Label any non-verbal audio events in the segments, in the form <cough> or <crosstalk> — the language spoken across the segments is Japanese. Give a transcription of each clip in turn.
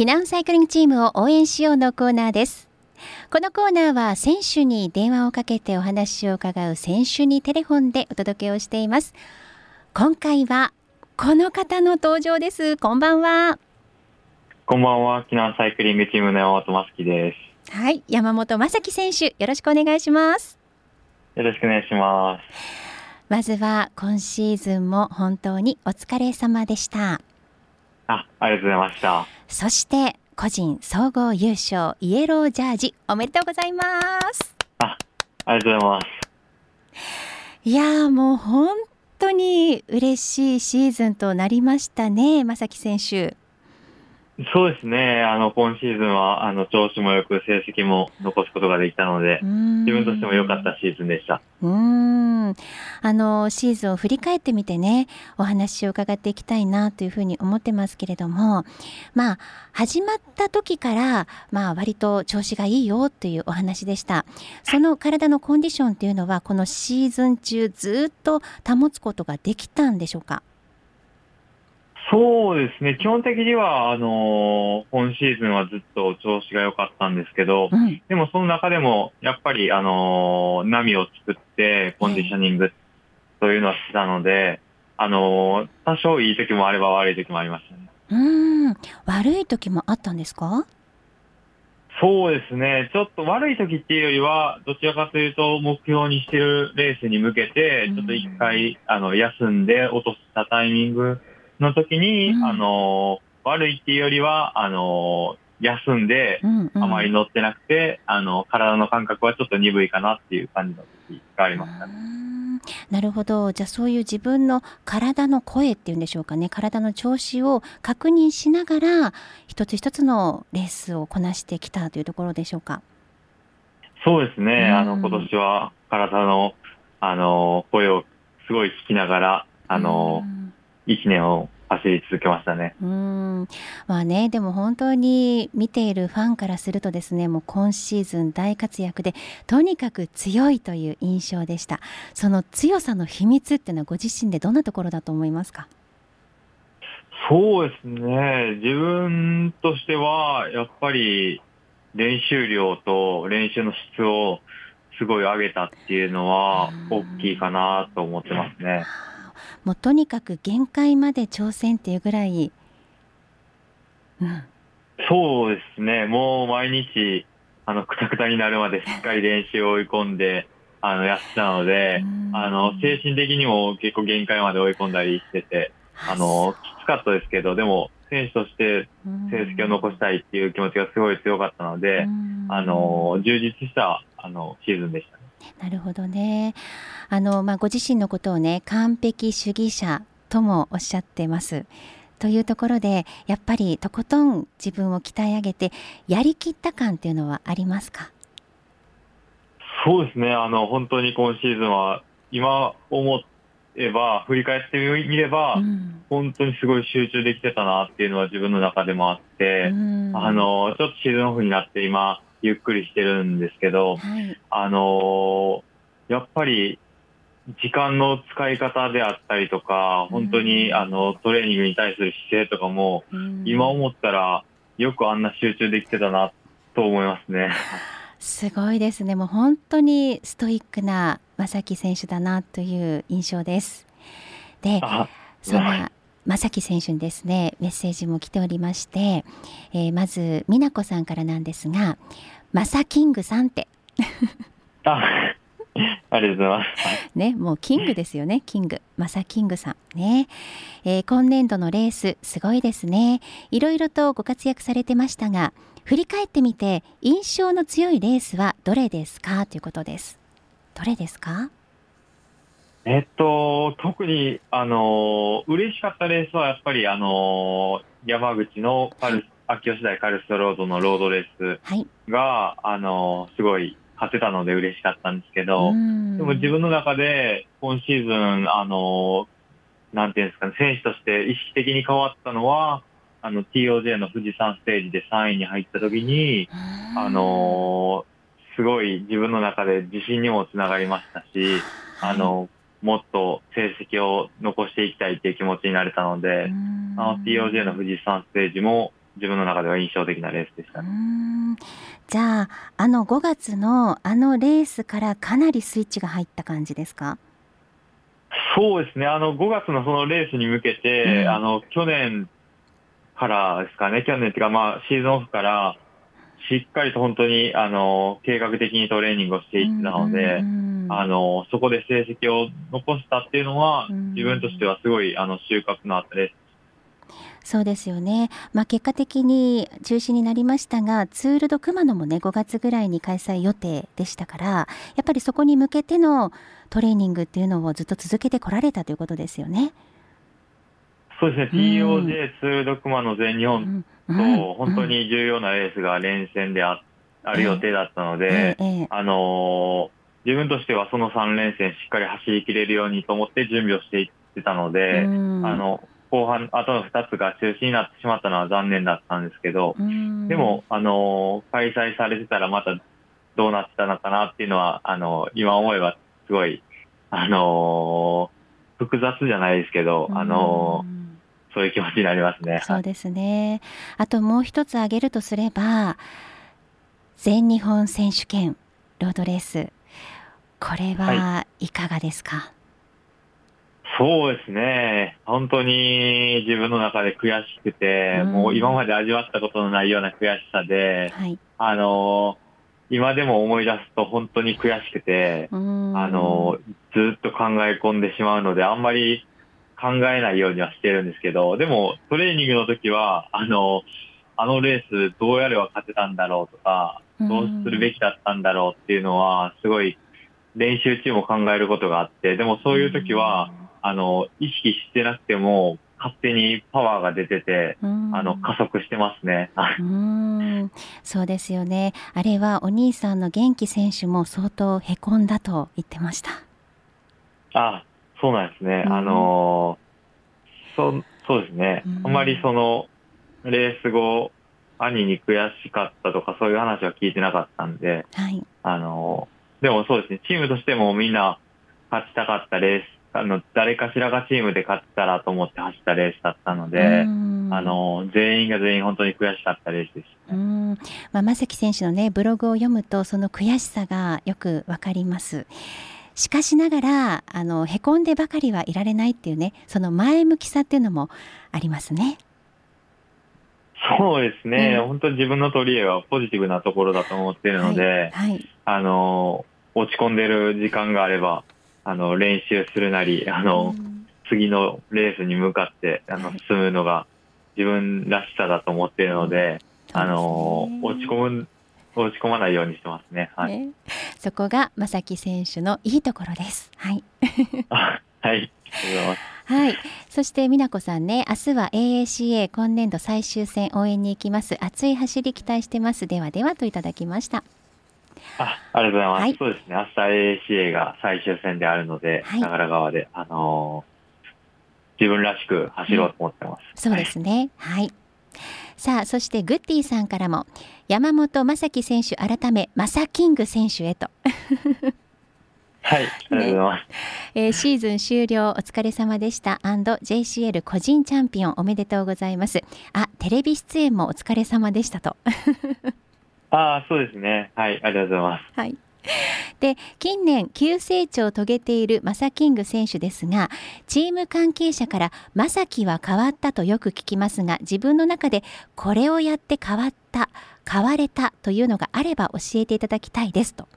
避難サイクリングチームを応援しようのコーナーです。このコーナーは選手に電話をかけてお話を伺う選手にテレフォンでお届けをしています。今回はこの方の登場です。こんばんは。こんばんは。避難サイクリングチームの山本真樹です。はい。山本正樹選手よろしくお願いします。よろしくお願いします。まずは今シーズンも本当にお疲れ様でしたあありがとうございました。そして個人総合優勝イエロージャージおめでとうございます。あありがとうございます。いやもう本当に嬉しいシーズンとなりましたね正木選手そうですね。あの、今シーズンは、あの、調子もよく、成績も残すことができたので、自分としても良かったシーズンでした。うん。あの、シーズンを振り返ってみてね、お話を伺っていきたいなというふうに思ってますけれども、まあ、始まった時から、まあ、割と調子がいいよというお話でした。その体のコンディションっていうのは、このシーズン中ずっと保つことができたんでしょうか？そうですね、基本的には、あのー、今シーズンはずっと調子が良かったんですけど、うん、でもその中でも、やっぱり、あのー、波を作って、コンディショニングというのはしたので、あのー、多少いい時もあれば悪い時もありましたね。うん、悪い時もあったんですか？そうですね、ちょっと悪い時っていうよりは、どちらかというと、目標にしてるレースに向けて、ちょっと一回、あの、休んで落としたタイミングの時に、うん、あの、悪いっていうよりは、あの、休んで、あまり乗ってなくて、うんうん、あの、体の感覚はちょっと鈍いかなっていう感じの時がありましたね。なるほど。じゃあそういう自分の体の声っていうんでしょうかね。体の調子を確認しながら、一つ一つのレースをこなしてきたというところでしょうか。そうですね。あの、今年は体の、あの、声をすごい聞きながら、あの、1年を走り続けましたね。うん。まあねでも本当に見ているファンからするとですねもう今シーズン大活躍でとにかく強いという印象でした。その強さの秘密っていうのはご自身でどんなところだと思いますか？そうですね。自分としてはやっぱり練習量と練習の質をすごい上げたっていうのは大きいかなと思ってますね。もうとにかく限界まで挑戦っていうぐらい、うん、そうですね。もう毎日あのくたくたになるまでしっかり練習を追い込んであのやってたので、あの精神的にも結構限界まで追い込んだりしててあのきつかったですけどでも選手として成績を残したいっていう気持ちがすごい強かったので、あの充実したあのシーズンでしたね。なるほどね。あの、まあ、ご自身のことをね、完璧主義者ともおっしゃってます。というところで、やっぱりとことん自分を鍛え上げて、やりきった感っていうのはありますか？そうですね。あの、本当に今シーズンは、今思えば、振り返ってみれば、うん、本当にすごい集中できてたなっていうのは自分の中でもあって、うん、あの、ちょっとシーズンオフになって今、ゆっくりしてるんですけど、はい、あのやっぱり時間の使い方であったりとか、本当に、あのトレーニングに対する姿勢とかも、今思ったらよくあんな集中できてたなと思いますね。<laughs> すごいですね。もう本当にストイックな正木選手だなという印象です。で、そんな正木選手にですねメッセージも来ておりまして、えー、まず美奈子さんからなんですが「マサキングさん」ってあありがとうございます。ね、もうキングですよね、キング、マサキングさんね、えー、今年度のレースすごいですね。いろいろとご活躍されてましたが、振り返ってみて印象の強いレースはどれですか？ということです。どれですか？えっと、特に、あの、嬉しかったレースは、やっぱり、あの、山口のカル、秋吉台カルストロードのロードレースが、はい、あの、すごい勝てたので嬉しかったんですけど、でも自分の中で、今シーズン、あの、なんていうんですかね、選手として意識的に変わったのは、あの、TOJ の富士山ステージで3位に入った時に、あの、すごい自分の中で自信にもつながりましたし、あの、もっと成績を残していきたいっていう気持ちになれたので、あの TOJ の富士山ステージも自分の中では印象的なレースでした、ね、じゃああの5月のあのレースからかなりスイッチが入った感じですか？そうですね、あの5月のそのレースに向けて、うん、あの去年からですかね、去年っていうか、まあ、シーズンオフから、しっかりと本当にあの計画的にトレーニングをしていってたので、あのそこで成績を残したっていうのは、自分としてはすごいあの収穫のあったレース。そうですよね、まあ、結果的に中止になりましたがツール・ド・熊野もね5月ぐらいに開催予定でしたからやっぱりそこに向けてのトレーニングっていうのをずっと続けてこられたということですよね。そうですね、TOJ ツール・ド・熊野全日本と本当に重要なレースが連戦であある予定だったので、あの自分としてはその3連戦しっかり走りきれるようにと思って準備をしていってたので、あの後半、あとの2つが中止になってしまったのは残念だったんですけど、でも、あの、開催されてたらまたどうなってたのかなっていうのは、あの、今思えばすごい、あの、複雑じゃないですけど、あの、そういう気持ちになりますね。そうですね。あともう一つ挙げるとすれば、全日本選手権ロードレース、これはい。かがですか、はいそうですね。本当に自分の中で悔しくて、うん、もう今まで味わったことのないような悔しさで、はい、あの、今でも思い出すと本当に悔しくて、うん、あの、ずっと考え込んでしまうので、あんまり考えないようにはしてるんですけど、でもトレーニングの時は、あの、あのレースどうやれば勝てたんだろうとか、どうするべきだったんだろうっていうのは、すごい練習中も考えることがあって、でもそういう時は、あの、意識してなくても、勝手にパワーが出てて、あの加速してますね。うんそうですよね。あれはお兄さんの元気選手も相当へこんだと言ってました。あ、そうなんですね。あのそそうですね。あんまりそのレース後兄に悔しかったとかそういう話は聞いてなかったんで、はい、あのでもそうですね。チームとしてもみんな勝ちたかったレースあの、誰かしらがチームで勝ったらと思って走ったレースだったので、あの、全員が全員本当に悔しかったレースでした、ね。うんまあ、正木選手のね、ブログを読むと、その悔しさがよくわかります。しかしながら、あの、へこんでばかりはいられないっていうね、その前向きさっていうのもありますね。そうですね、うん、本当に自分の取り柄はポジティブなところだと思っているので、はいはい、あの、落ち込んでる時間があれば、あの、練習するなり、あの、次のレースに向かって、あの、進むのが自分らしさだと思っているので、あの、落ち込む、落ち込まないようにしてますね。はい。ね、そこが正木選手のいいところです。はい。はい。はい。そして美奈子さんね、明日は AACA 今年度最終戦応援に行きます。熱い走り期待してます。ではではといただきました。あありがとうございます。はい、そうですね。明日 ACA が最終戦であるので、はい、長良川で、あのー、自分らしく走ろうと思ってます。そうですね。はい。さあ、そしてグッディさんからも、山本正樹選手改め、マサキング選手へと。はい、ありがとうございます。ね、えー、シーズン終了お疲れ様でした &JCL 個人チャンピオンおめでとうございます。あ、テレビ出演もお疲れ様でしたと。ああ、そうですね。はい、ありがとうございます。はい。で近年急成長を遂げているマサキング選手ですがチーム関係者から「マサキは変わった」とよく聞きますが自分の中でこれをやって変わった変われたというのがあれば教えていただきたいですと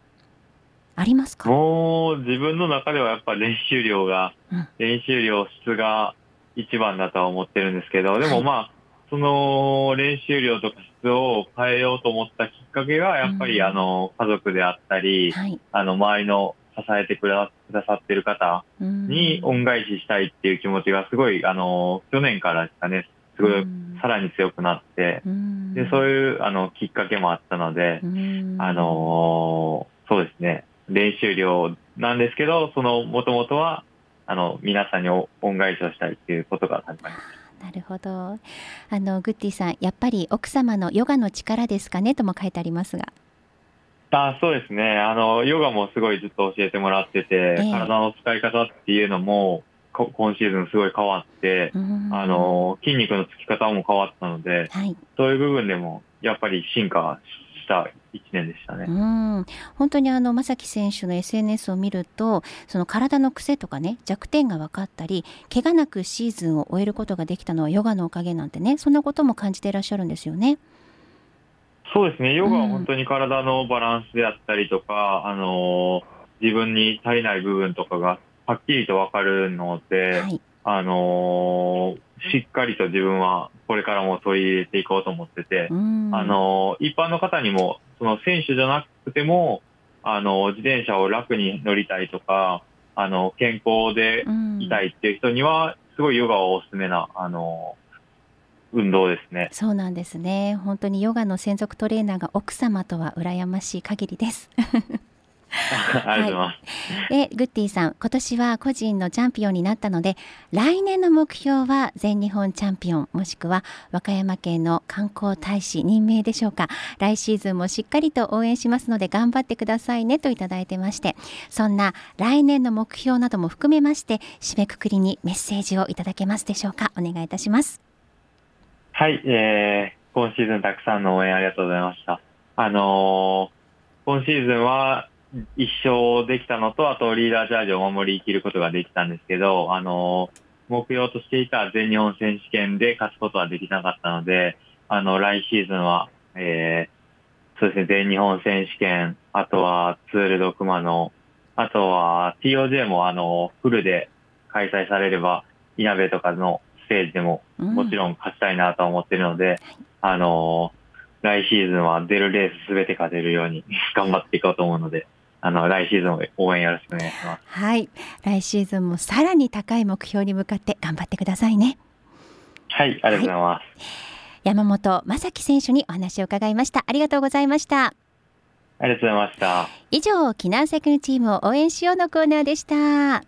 ありますか？もう自分の中ではやっぱ練習量が、うん、練習量質が一番だとは思ってるんですけどでもまあ、はいその練習量とか質を変えようと思ったきっかけが、やっぱり、あの、家族であったり、はい、あの、周りの支えてくださってる方に恩返ししたいっていう気持ちがすごい、あの、去年からですかね、すごい、さらに強くなって、で、そういう、あの、きっかけもあったので、あの、そうですね、練習量なんですけど、その、もともとは、あの、皆さんに恩返しをしたいっていうことが始まりました。なるほど。あのグッティさんやっぱり奥様のヨガの力ですかねとも書いてありますが。あそうですね。あのヨガもすごいずっと教えてもらってて、えー、体の使い方っていうのも今シーズンすごい変わって、あの、筋肉のつき方も変わったので、はい、そういう部分でもやっぱり進化した1年でしたね。うん本当にあの正樹選手の SNS を見るとその体の癖とかね弱点が分かったり怪我なくシーズンを終えることができたのはヨガのおかげなんてねそんなことも感じていらっしゃるんですよね。そうですねヨガは本当に体のバランスであったりとか、うん、あの自分に足りない部分とかがはっきりと分かるので、はい、あのしっかりと自分はこれからも取り入れていこうと思ってて、あの一般の方にも、その選手じゃなくても、あの自転車を楽に乗りたいとか、あの健康でいたいっていう人には、すごいヨガはおすすめな、あの運動ですね。そうなんですね。本当にヨガの専属トレーナーが奥様とは羨ましい限りです。<laughs> ありがとうございます。で、グッディさん、今年は個人のチャンピオンになったので、来年の目標は全日本チャンピオン、もしくは和歌山県の観光大使任命でしょうか。来シーズンもしっかりと応援しますので、頑張ってくださいねといただいてまして、そんな来年の目標なども含めまして、締めくくりにメッセージをいただけますでしょうか。お願いいたします。はい、えー、今シーズンたくさんの応援ありがとうございました。あのー、今シーズンは一勝できたのと、あとリーダーチャージを守りきることができたんですけど、あの、目標としていた全日本選手権で勝つことはできなかったので、あの、来シーズンは、えー、そうですね、全日本選手権、あとはツールドクマの、あとは TOJ もあの、フルで開催されれば、いなべとかのステージでももちろん勝ちたいなと思ってるので、うん、あの、来シーズンは出るレースすべて勝てるように <laughs> 頑張っていこうと思うので、あの、来シーズン応援よろしくお願いします。はい。来シーズンもさらに高い目標に向かって頑張ってくださいね。はい、ありがとうございます。はい、山本正樹選手にお話を伺いました。ありがとうございました。ありがとうございました。以上、避難セクチームを応援しようのコーナーでした。